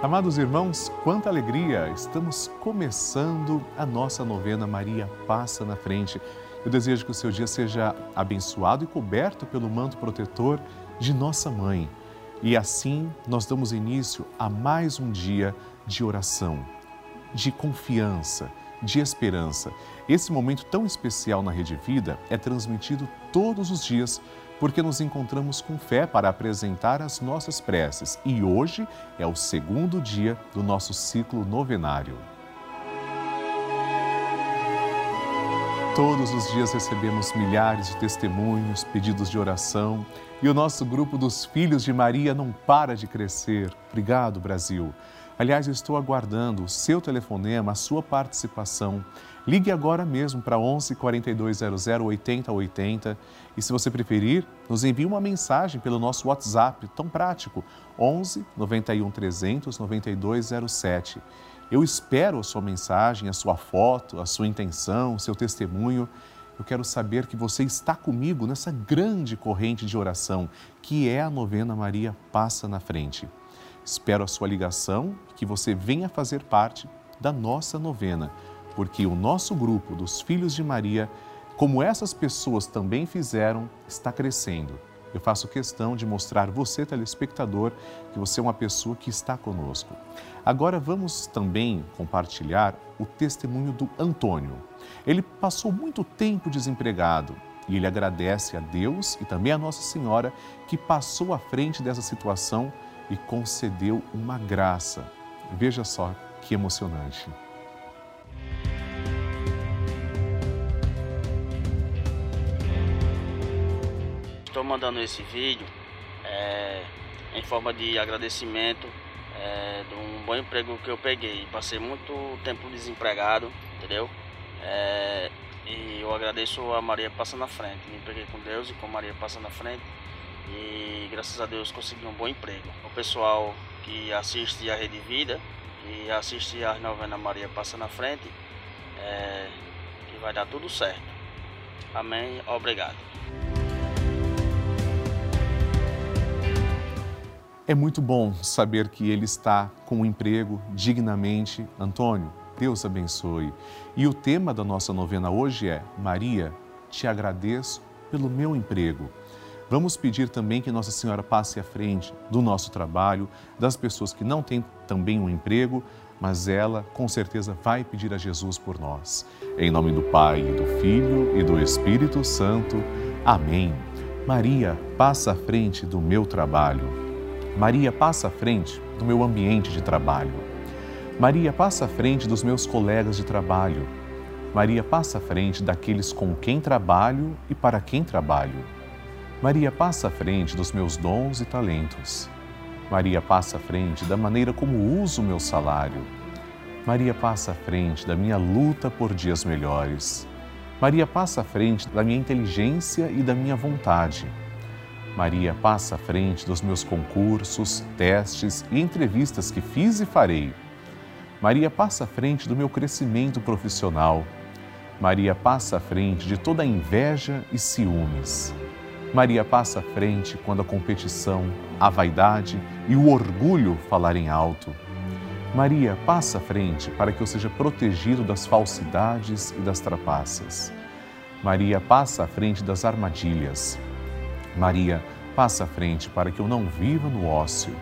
Amados irmãos, quanta alegria! Estamos começando a nossa novena Maria Passa na Frente. Eu desejo que o seu dia seja abençoado e coberto pelo manto protetor de nossa mãe. E assim nós damos início a mais um dia de oração, de confiança, de esperança. Esse momento tão especial na Rede Vida é transmitido todos os dias porque nos encontramos com fé para apresentar as nossas preces e hoje é o segundo dia do nosso ciclo novenário. Todos os dias recebemos milhares de testemunhos, pedidos de oração e o nosso grupo dos Filhos de Maria não para de crescer. Obrigado, Brasil. Aliás, estou aguardando o seu telefonema, a sua participação. Ligue agora mesmo para 11 4200 8080 e, se você preferir, nos envie uma mensagem pelo nosso WhatsApp, tão prático, 11 91 300 9207. Eu espero a sua mensagem, a sua foto, a sua intenção, o seu testemunho. Eu quero saber que você está comigo nessa grande corrente de oração que é a novena Maria Passa na Frente. Espero a sua ligação e que você venha fazer parte da nossa novena, porque o nosso grupo dos Filhos de Maria, como essas pessoas também fizeram, está crescendo. Eu faço questão de mostrar você, telespectador, que você é uma pessoa que está conosco. Agora vamos também compartilhar o testemunho do Antônio. Ele passou muito tempo desempregado e ele agradece a Deus e também a Nossa Senhora que passou à frente dessa situação e concedeu uma graça. Veja só que emocionante. Estou mandando esse vídeo é, em forma de agradecimento é, de um bom emprego que eu peguei. Passei muito tempo desempregado, entendeu? É, e eu agradeço a Maria Passa na Frente. Me peguei com Deus e com Maria Passa na Frente. E graças a Deus consegui um bom emprego. O pessoal que assiste a Rede Vida e assiste a novena Maria Passa na Frente, é, que vai dar tudo certo. Amém. Obrigado. É muito bom saber que ele está com um emprego dignamente. Antônio, Deus abençoe. E o tema da nossa novena hoje é: Maria, te agradeço pelo meu emprego. Vamos pedir também que Nossa Senhora passe à frente do nosso trabalho, das pessoas que não têm também um emprego, mas ela com certeza vai pedir a Jesus por nós. Em nome do Pai, do Filho e do Espírito Santo. Amém. Maria, passa à frente do meu trabalho. Maria passa à frente do meu ambiente de trabalho. Maria passa à frente dos meus colegas de trabalho. Maria passa à frente daqueles com quem trabalho e para quem trabalho. Maria passa à frente dos meus dons e talentos. Maria passa à frente da maneira como uso o meu salário. Maria passa à frente da minha luta por dias melhores. Maria passa à frente da minha inteligência e da minha vontade. Maria passa à frente dos meus concursos, testes e entrevistas que fiz e farei. Maria passa à frente do meu crescimento profissional. Maria passa à frente de toda a inveja e ciúmes. Maria passa à frente quando a competição, a vaidade e o orgulho falarem alto. Maria passa à frente para que eu seja protegido das falsidades e das trapaças. Maria passa à frente das armadilhas. Maria, passa à frente para que eu não viva no ócio.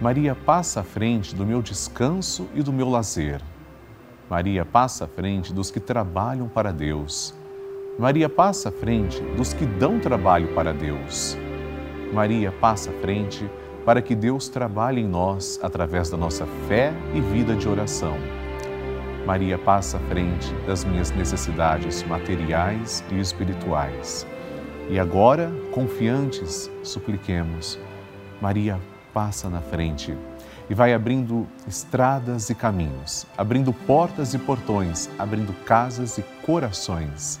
Maria, passa à frente do meu descanso e do meu lazer. Maria, passa à frente dos que trabalham para Deus. Maria, passa à frente dos que dão trabalho para Deus. Maria, passa à frente para que Deus trabalhe em nós através da nossa fé e vida de oração. Maria passa à frente das minhas necessidades materiais e espirituais. E agora, confiantes, supliquemos. Maria passa na frente e vai abrindo estradas e caminhos, abrindo portas e portões, abrindo casas e corações.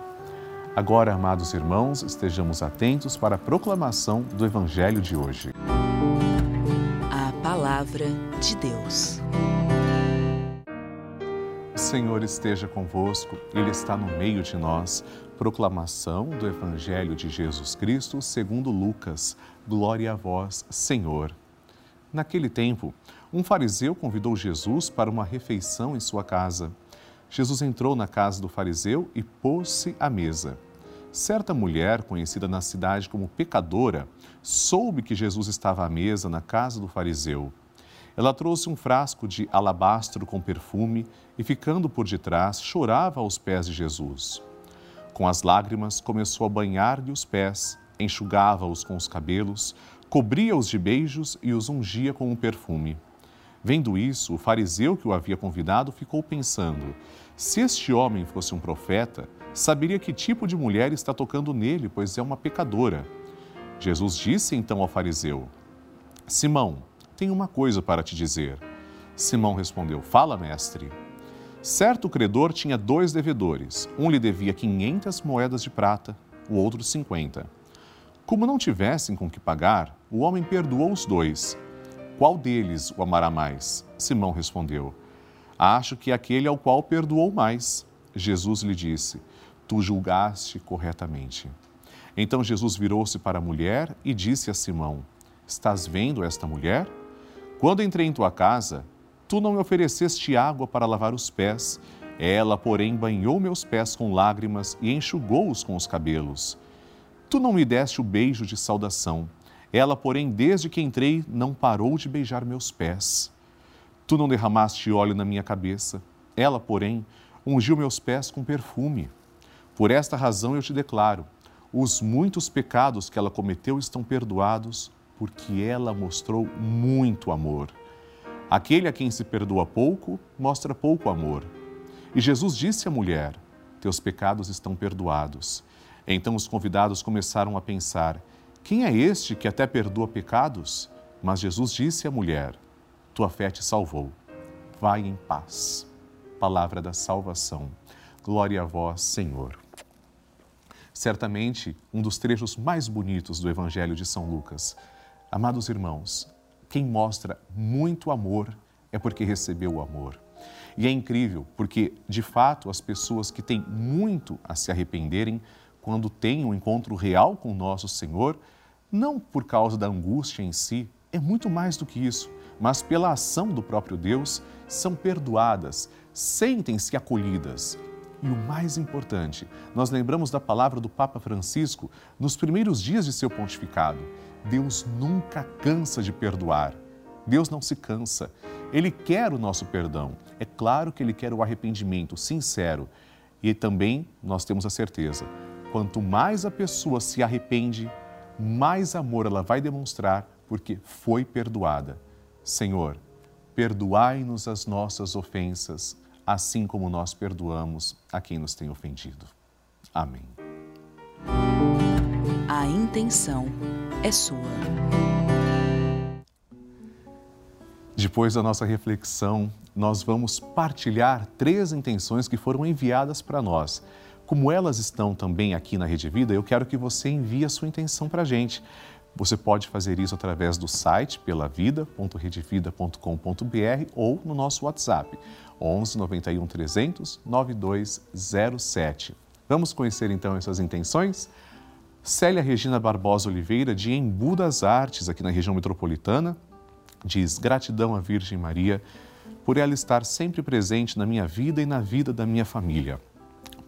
Agora, amados irmãos, estejamos atentos para a proclamação do Evangelho de hoje. A Palavra de Deus. O Senhor esteja convosco, Ele está no meio de nós. Proclamação do Evangelho de Jesus Cristo segundo Lucas. Glória a vós, Senhor. Naquele tempo, um fariseu convidou Jesus para uma refeição em sua casa. Jesus entrou na casa do fariseu e pôs-se à mesa. Certa mulher, conhecida na cidade como pecadora, soube que Jesus estava à mesa na casa do fariseu. Ela trouxe um frasco de alabastro com perfume e, ficando por detrás, chorava aos pés de Jesus. Com as lágrimas, começou a banhar-lhe os pés, enxugava-os com os cabelos, cobria-os de beijos e os ungia com um perfume. Vendo isso, o fariseu que o havia convidado ficou pensando: se este homem fosse um profeta, saberia que tipo de mulher está tocando nele, pois é uma pecadora. Jesus disse então ao fariseu: Simão, tenho uma coisa para te dizer. Simão respondeu: Fala, mestre. Certo credor tinha dois devedores. Um lhe devia 500 moedas de prata, o outro 50. Como não tivessem com que pagar, o homem perdoou os dois. Qual deles o amará mais? Simão respondeu: Acho que aquele ao qual perdoou mais. Jesus lhe disse: Tu julgaste corretamente. Então Jesus virou-se para a mulher e disse a Simão: Estás vendo esta mulher? Quando entrei em tua casa, tu não me ofereceste água para lavar os pés. Ela, porém, banhou meus pés com lágrimas e enxugou-os com os cabelos. Tu não me deste o beijo de saudação. Ela, porém, desde que entrei, não parou de beijar meus pés. Tu não derramaste óleo na minha cabeça. Ela, porém, ungiu meus pés com perfume. Por esta razão eu te declaro: os muitos pecados que ela cometeu estão perdoados, porque ela mostrou muito amor. Aquele a quem se perdoa pouco, mostra pouco amor. E Jesus disse à mulher: Teus pecados estão perdoados. Então os convidados começaram a pensar: quem é este que até perdoa pecados? Mas Jesus disse à mulher: Tua fé te salvou. Vai em paz. Palavra da salvação. Glória a vós, Senhor. Certamente, um dos trechos mais bonitos do Evangelho de São Lucas. Amados irmãos, quem mostra muito amor é porque recebeu o amor. E é incrível, porque, de fato, as pessoas que têm muito a se arrependerem quando têm um encontro real com nosso Senhor, não por causa da angústia em si, é muito mais do que isso, mas pela ação do próprio Deus, são perdoadas, sentem-se acolhidas. E o mais importante, nós lembramos da palavra do Papa Francisco nos primeiros dias de seu pontificado. Deus nunca cansa de perdoar. Deus não se cansa. Ele quer o nosso perdão. É claro que ele quer o arrependimento sincero. E também nós temos a certeza Quanto mais a pessoa se arrepende, mais amor ela vai demonstrar porque foi perdoada. Senhor, perdoai-nos as nossas ofensas, assim como nós perdoamos a quem nos tem ofendido. Amém. A intenção é sua. Depois da nossa reflexão, nós vamos partilhar três intenções que foram enviadas para nós como elas estão também aqui na Rede Vida, eu quero que você envie a sua intenção para a gente. Você pode fazer isso através do site pelavida.redevida.com.br ou no nosso WhatsApp 11 91 300 9207. Vamos conhecer então essas intenções? Célia Regina Barbosa Oliveira, de Embu das Artes, aqui na região metropolitana, diz: Gratidão à Virgem Maria por ela estar sempre presente na minha vida e na vida da minha família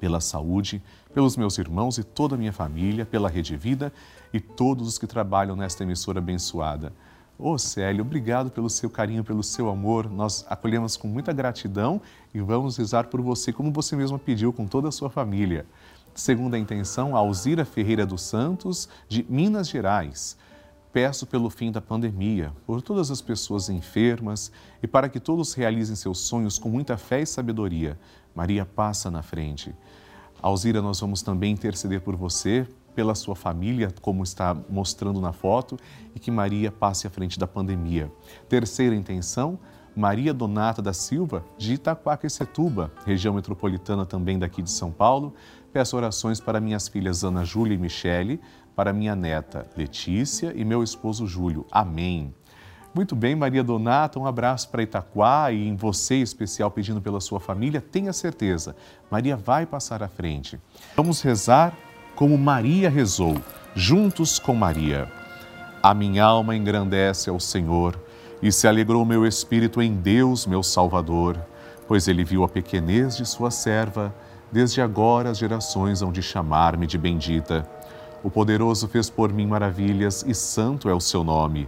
pela saúde, pelos meus irmãos e toda a minha família, pela Rede Vida e todos os que trabalham nesta emissora abençoada. Ô Célio, obrigado pelo seu carinho, pelo seu amor. Nós acolhemos com muita gratidão e vamos rezar por você, como você mesma pediu, com toda a sua família. Segunda intenção, Alzira Ferreira dos Santos, de Minas Gerais. Peço pelo fim da pandemia, por todas as pessoas enfermas e para que todos realizem seus sonhos com muita fé e sabedoria. Maria passa na frente. Alzira, nós vamos também interceder por você, pela sua família, como está mostrando na foto, e que Maria passe à frente da pandemia. Terceira intenção, Maria Donata da Silva, de Itaquaquecetuba, região metropolitana também daqui de São Paulo. Peço orações para minhas filhas Ana Júlia e Michele, para minha neta Letícia e meu esposo Júlio. Amém. Muito bem, Maria Donata, um abraço para Itaquá e em você em especial pedindo pela sua família. Tenha certeza, Maria vai passar à frente. Vamos rezar como Maria rezou, juntos com Maria. A minha alma engrandece ao Senhor e se alegrou meu espírito em Deus, meu Salvador, pois ele viu a pequenez de sua serva. Desde agora as gerações hão de chamar-me de bendita. O poderoso fez por mim maravilhas e santo é o seu nome.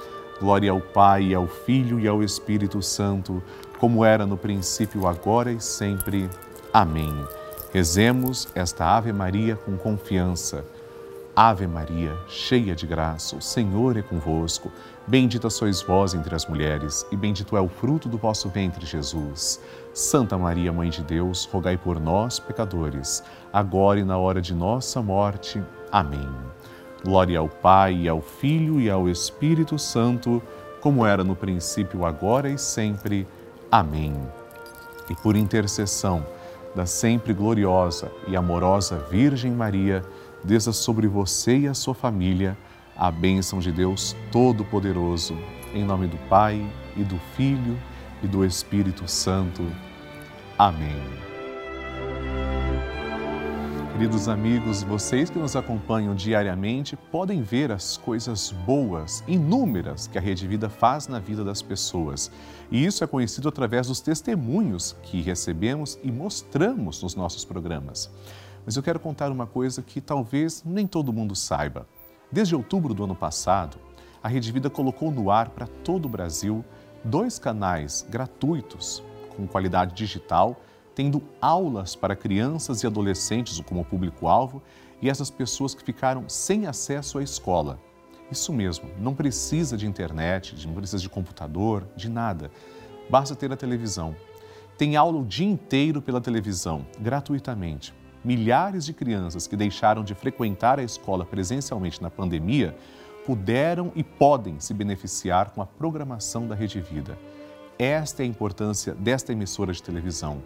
Glória ao Pai, ao Filho e ao Espírito Santo, como era no princípio, agora e sempre. Amém. Rezemos esta Ave Maria com confiança. Ave Maria, cheia de graça, o Senhor é convosco. Bendita sois vós entre as mulheres, e bendito é o fruto do vosso ventre, Jesus. Santa Maria, Mãe de Deus, rogai por nós, pecadores, agora e na hora de nossa morte. Amém. Glória ao Pai, ao Filho e ao Espírito Santo, como era no princípio, agora e sempre. Amém. E por intercessão da sempre gloriosa e amorosa Virgem Maria, desça sobre você e a sua família a bênção de Deus Todo-Poderoso, em nome do Pai e do Filho e do Espírito Santo. Amém. Queridos amigos, vocês que nos acompanham diariamente podem ver as coisas boas, inúmeras, que a Rede Vida faz na vida das pessoas. E isso é conhecido através dos testemunhos que recebemos e mostramos nos nossos programas. Mas eu quero contar uma coisa que talvez nem todo mundo saiba. Desde outubro do ano passado, a Rede Vida colocou no ar para todo o Brasil dois canais gratuitos com qualidade digital, tendo aulas para crianças e adolescentes como público-alvo e essas pessoas que ficaram sem acesso à escola. Isso mesmo, não precisa de internet, não precisa de computador, de nada. Basta ter a televisão. Tem aula o dia inteiro pela televisão, gratuitamente milhares de crianças que deixaram de frequentar a escola presencialmente na pandemia puderam e podem se beneficiar com a programação da Rede Vida. Esta é a importância desta emissora de televisão.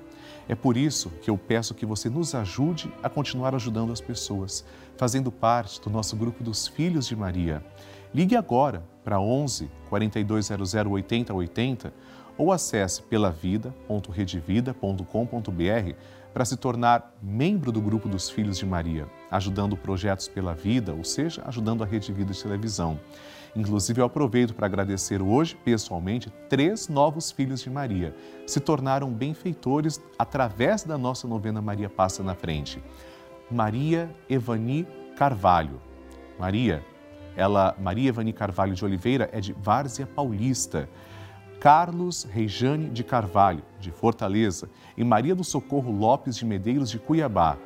É por isso que eu peço que você nos ajude a continuar ajudando as pessoas, fazendo parte do nosso grupo dos Filhos de Maria. Ligue agora para 11 4200 8080 ou acesse pelavida.redevida.com.br para se tornar membro do grupo dos Filhos de Maria, ajudando projetos pela vida, ou seja, ajudando a Rede Vida de Televisão. Inclusive, eu aproveito para agradecer hoje, pessoalmente, três novos filhos de Maria. Se tornaram benfeitores através da nossa novena Maria Passa na Frente. Maria Evani Carvalho. Maria, ela, Maria Evani Carvalho de Oliveira é de Várzea Paulista. Carlos Reijane de Carvalho, de Fortaleza, e Maria do Socorro Lopes de Medeiros, de Cuiabá.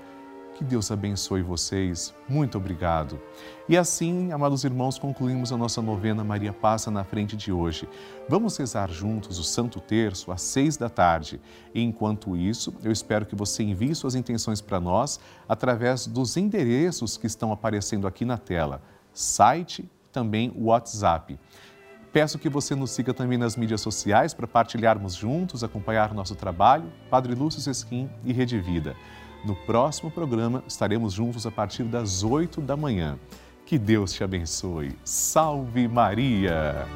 Que Deus abençoe vocês. Muito obrigado. E assim, amados irmãos, concluímos a nossa novena Maria Passa na frente de hoje. Vamos rezar juntos o Santo Terço às seis da tarde. E enquanto isso, eu espero que você envie suas intenções para nós através dos endereços que estão aparecendo aqui na tela, site, também WhatsApp. Peço que você nos siga também nas mídias sociais para partilharmos juntos, acompanhar nosso trabalho, Padre Lúcio Sesquim e Rede Vida. No próximo programa estaremos juntos a partir das 8 da manhã. Que Deus te abençoe. Salve Maria!